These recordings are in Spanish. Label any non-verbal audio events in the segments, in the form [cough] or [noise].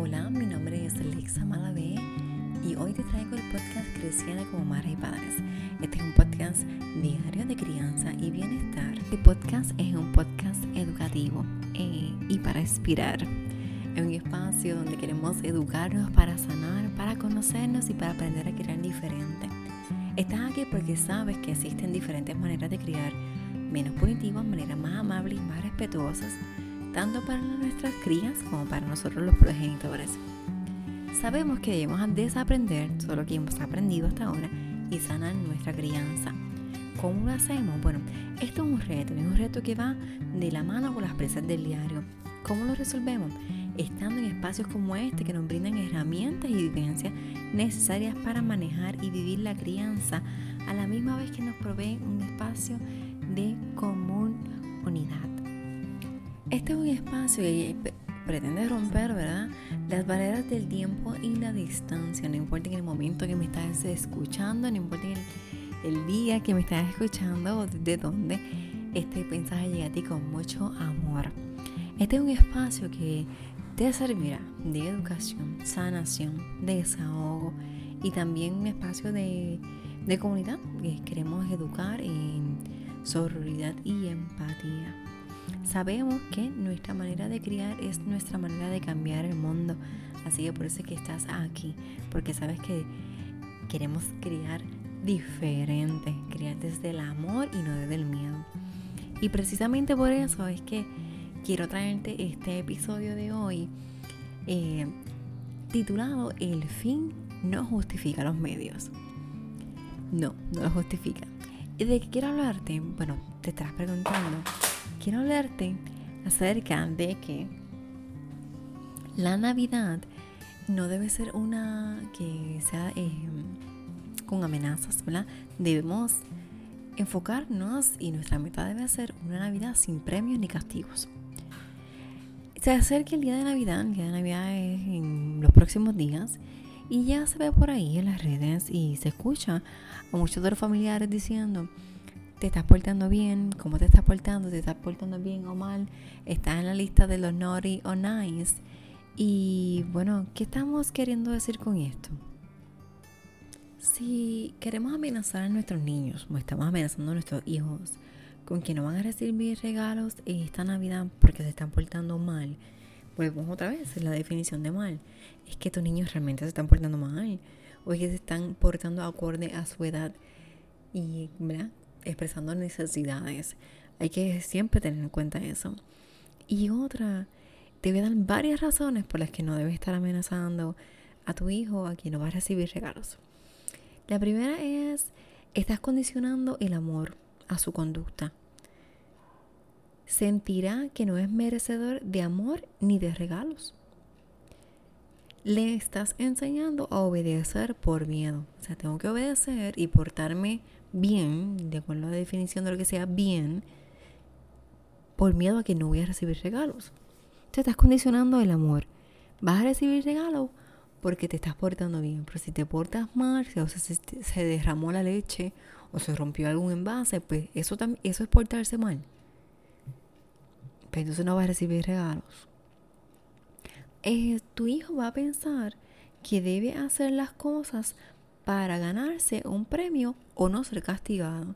Hola, mi nombre es Alexa Malavé y hoy te traigo el podcast Creciendo como Madres y Padres. Este es un podcast diario de crianza y bienestar. Este podcast es un podcast educativo eh, y para inspirar. Es un espacio donde queremos educarnos para sanar, para conocernos y para aprender a criar diferente. Estás aquí porque sabes que existen diferentes maneras de criar, menos punitivas, maneras más amables y más respetuosas tanto para nuestras crías como para nosotros los progenitores. Sabemos que debemos desaprender todo lo que hemos aprendido hasta ahora y sanar nuestra crianza. ¿Cómo lo hacemos? Bueno, esto es un reto, es un reto que va de la mano con las presas del diario. ¿Cómo lo resolvemos? Estando en espacios como este que nos brindan herramientas y vivencias necesarias para manejar y vivir la crianza, a la misma vez que nos proveen un espacio de común unidad. Este es un espacio que pretende romper, ¿verdad? Las barreras del tiempo y la distancia. No importa en el momento que me estás escuchando, no importa el, día que me estás escuchando o de dónde este mensaje llega a ti con mucho amor. Este es un espacio que te servirá de educación, sanación, desahogo y también un espacio de, de comunidad que queremos educar en sororidad y empatía. Sabemos que nuestra manera de criar es nuestra manera de cambiar el mundo. Así que por eso es que estás aquí, porque sabes que queremos criar diferente, criar desde el amor y no desde el miedo. Y precisamente por eso es que quiero traerte este episodio de hoy eh, titulado El fin no justifica los medios. No, no lo justifica. ¿Y de qué quiero hablarte? Bueno, te estás preguntando quiero hablarte acerca de que la Navidad no debe ser una que sea eh, con amenazas, ¿verdad? Debemos enfocarnos y nuestra meta debe ser una Navidad sin premios ni castigos. Se acerca el día de Navidad, el día de Navidad es en los próximos días y ya se ve por ahí en las redes y se escucha a muchos de los familiares diciendo, te estás portando bien, cómo te estás portando, te estás portando bien o mal, estás en la lista de los naughty o nice. Y bueno, ¿qué estamos queriendo decir con esto? Si queremos amenazar a nuestros niños, o estamos amenazando a nuestros hijos con que no van a recibir regalos esta Navidad porque se están portando mal, volvemos otra vez la definición de mal. Es que estos niños realmente se están portando mal o es que se están portando acorde a su edad y ¿verdad? Expresando necesidades. Hay que siempre tener en cuenta eso. Y otra, te voy a dar varias razones por las que no debes estar amenazando a tu hijo a quien no va a recibir regalos. La primera es, estás condicionando el amor a su conducta. Sentirá que no es merecedor de amor ni de regalos. Le estás enseñando a obedecer por miedo. O sea, tengo que obedecer y portarme bien, de acuerdo a la definición de lo que sea bien, por miedo a que no voy a recibir regalos. Te estás condicionando el amor. Vas a recibir regalos porque te estás portando bien. Pero si te portas mal, o se, se, derramó la leche o se rompió algún envase, pues eso, también, eso es portarse mal. Pero entonces no vas a recibir regalos. Eh, tu hijo va a pensar que debe hacer las cosas para ganarse un premio o no ser castigado.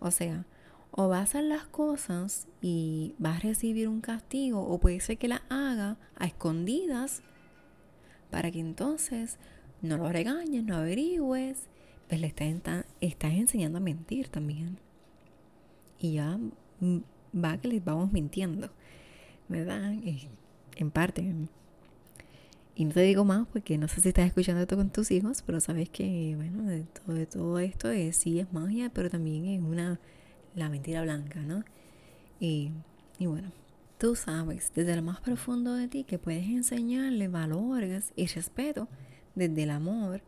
O sea, o va a hacer las cosas y va a recibir un castigo o puede ser que la haga a escondidas para que entonces no lo regañes, no averigües, pues le estás, estás enseñando a mentir también. Y ya va que les vamos mintiendo, ¿verdad? En parte. Y no te digo más porque no sé si estás escuchando esto con tus hijos, pero sabes que, bueno, de todo, esto es, sí es magia, pero también es una, la mentira blanca, ¿no? Y, y bueno, tú sabes desde lo más profundo de ti que puedes enseñarle valores y respeto desde el amor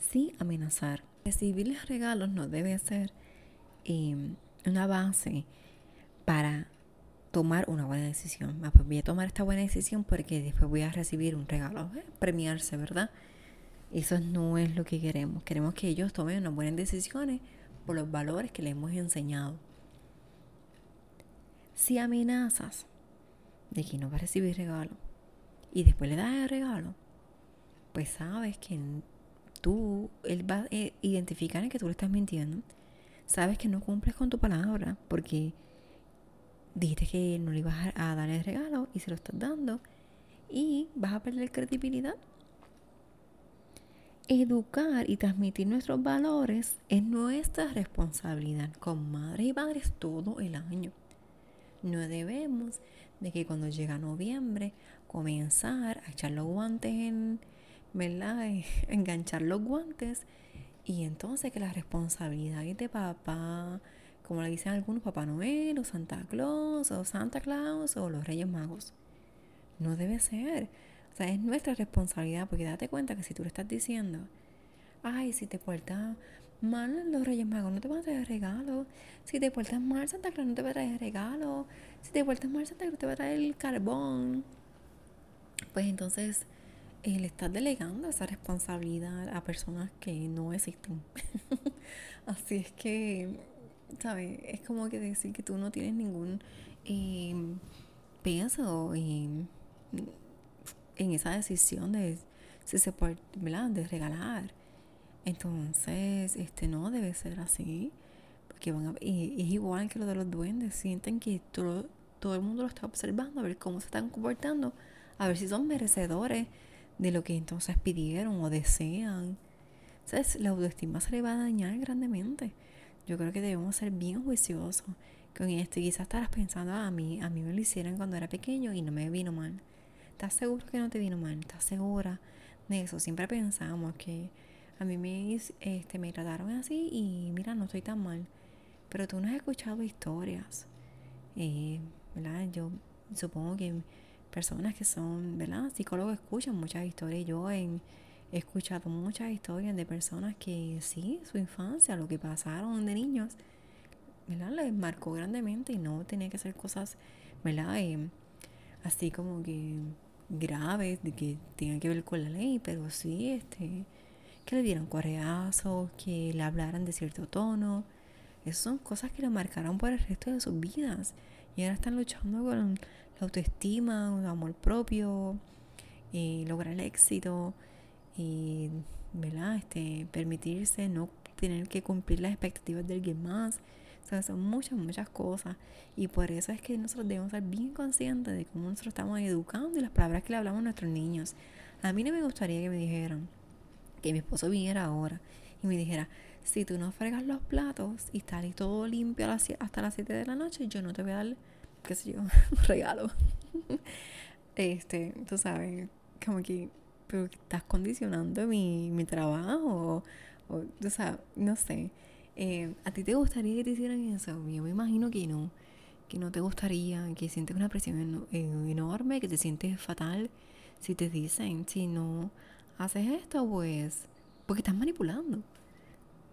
sin amenazar. Recibirles regalos no debe ser eh, una base para tomar una buena decisión. Ah, pues voy a tomar esta buena decisión porque después voy a recibir un regalo, ¿eh? premiarse, ¿verdad? Eso no es lo que queremos. Queremos que ellos tomen unas buenas decisiones por los valores que les hemos enseñado. Si amenazas de que no va a recibir regalo y después le das el regalo, pues sabes que tú, él va a identificar en que tú le estás mintiendo. Sabes que no cumples con tu palabra porque dijiste que no le ibas a dar el regalo y se lo estás dando y vas a perder credibilidad. Educar y transmitir nuestros valores es nuestra responsabilidad con madres y padres todo el año. No debemos de que cuando llega noviembre comenzar a echar los guantes en, ¿verdad? [laughs] Enganchar los guantes y entonces que la responsabilidad es de papá, como le dicen algunos, Papá Noel o Santa Claus o Santa Claus o los Reyes Magos. No debe ser. O sea, es nuestra responsabilidad porque date cuenta que si tú le estás diciendo, ay, si te portas mal los Reyes Magos no te van a traer regalo. Si te portas mal Santa Claus no te va a traer regalo. Si te portas mal Santa Claus te va a traer el carbón. Pues entonces eh, le estás delegando esa responsabilidad a personas que no existen. [laughs] Así es que, ¿sabes? Es como que decir que tú no tienes ningún eh, peso en en esa decisión de si se puede, ¿verdad? De regalar. Entonces, este no debe ser así. Porque van a, y, es igual que lo de los duendes. Sienten que todo, todo el mundo lo está observando, a ver cómo se están comportando, a ver si son merecedores de lo que entonces pidieron o desean. ¿Sabes? La autoestima se le va a dañar grandemente. Yo creo que debemos ser bien juiciosos con esto. Y quizás estarás pensando, ah, a mí, a mí me lo hicieron cuando era pequeño y no me vino mal. ¿Estás seguro que no te vino mal? ¿Estás segura de eso? Siempre pensamos que a mí me, este, me trataron así y mira, no estoy tan mal. Pero tú no has escuchado historias. Eh, ¿verdad? Yo supongo que personas que son, ¿verdad? Psicólogos escuchan muchas historias. Yo he escuchado muchas historias de personas que sí, su infancia, lo que pasaron de niños, ¿verdad? Les marcó grandemente y no tenía que hacer cosas, ¿verdad? Eh, así como que graves de que tengan que ver con la ley, pero sí, este, que le dieran correazos, que le hablaran de cierto tono. Esas son cosas que le marcaron por el resto de sus vidas. Y ahora están luchando con la autoestima, el amor propio, y lograr el éxito, y ¿verdad? Este, permitirse no tener que cumplir las expectativas de alguien más son muchas, muchas cosas. Y por eso es que nosotros debemos ser bien conscientes de cómo nosotros estamos educando y las palabras que le hablamos a nuestros niños. A mí no me gustaría que me dijeran, que mi esposo viniera ahora y me dijera, si tú no fregas los platos y está todo limpio hasta las 7 de la noche, yo no te voy a dar, qué sé yo, [laughs] un regalo. [laughs] este, tú sabes, como que pero estás condicionando mi, mi trabajo o, o, o sea, no sé. Eh, ¿A ti te gustaría que te hicieran eso? Yo me imagino que no. Que no te gustaría, que sientes una presión eh, enorme, que te sientes fatal. Si te dicen, si no haces esto, pues. Porque estás manipulando.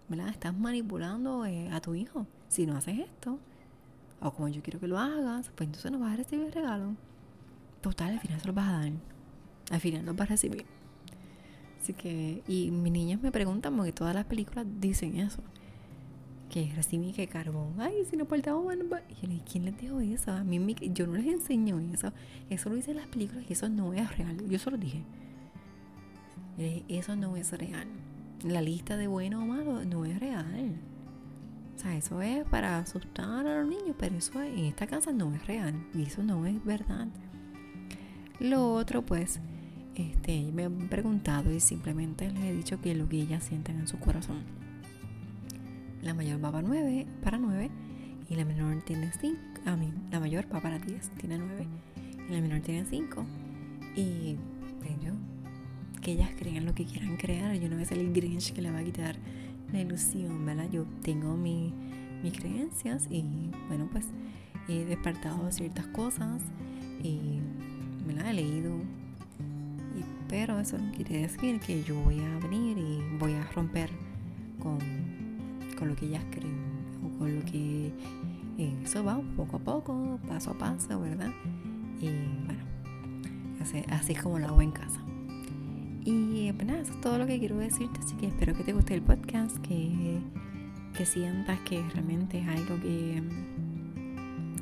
¿Verdad? Estás manipulando eh, a tu hijo. Si no haces esto, o como yo quiero que lo hagas, pues entonces no vas a recibir el regalo. Total, al final se lo vas a dar. Al final lo vas a recibir. Así que, y mis niñas me preguntan, porque todas las películas dicen eso que recibí que carbón. Ay, si no portamos mal. Y yo ¿quién les dijo eso? A mí yo no les enseño eso. Eso lo hice en las películas y eso no es real. Yo solo dije. Eso no es real. La lista de bueno o malo no es real. O sea, eso es para asustar a los niños, pero eso en esta casa no es real. Y eso no es verdad. Lo otro, pues, este, me han preguntado y simplemente les he dicho que lo que ellas sienten en su corazón la mayor va para 9, para 9 y la menor tiene 5. A mí, la mayor va para 10, tiene 9 y la menor tiene 5. Y ellos, que ellas crean lo que quieran crear. Yo no voy a ser el Grinch que le va a quitar la ilusión, ¿verdad? Yo tengo mi, mis creencias y bueno, pues he despertado ciertas cosas y me la he leído. Pero eso no quiere decir que yo voy a venir y voy a romper con con lo que ellas creen o con lo que eh, eso va poco a poco, paso a paso, ¿verdad? Y bueno, así, es como lo hago en casa. Y pues nada, eso es todo lo que quiero decirte, así que espero que te guste el podcast, que, que sientas que realmente es algo que,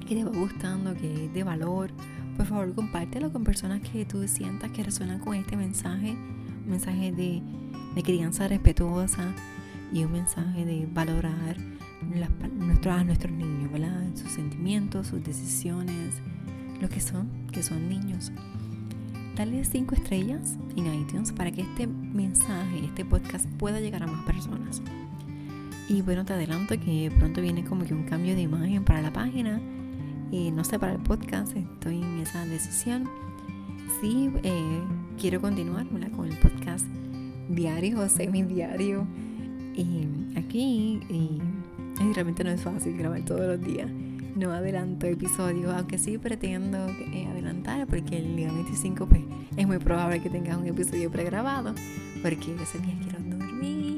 que te va gustando, que es de valor. Por favor, compártelo con personas que tú sientas que resuenan con este mensaje mensaje de, de crianza respetuosa y un mensaje de valorar a nuestros niños, ¿verdad? Sus sentimientos, sus decisiones, lo que son, que son niños. Dale 5 estrellas en iTunes para que este mensaje, este podcast pueda llegar a más personas. Y bueno, te adelanto que pronto viene como que un cambio de imagen para la página. Y no sé, para el podcast estoy en esa decisión. Sí, eh, quiero continuar con el podcast diario o [laughs] semi-diario. Y aquí, y, realmente no es fácil grabar todos los días. No adelanto episodios, aunque sí pretendo eh, adelantar, porque el día 25 pues, es muy probable que tengas un episodio pregrabado, porque ese día quiero Eh,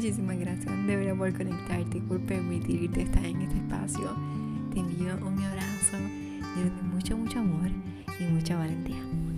muchísimas gracias de verdad por conectarte, por permitirte estar en este espacio. Te envío un abrazo lleno de mucho, mucho amor y mucha valentía.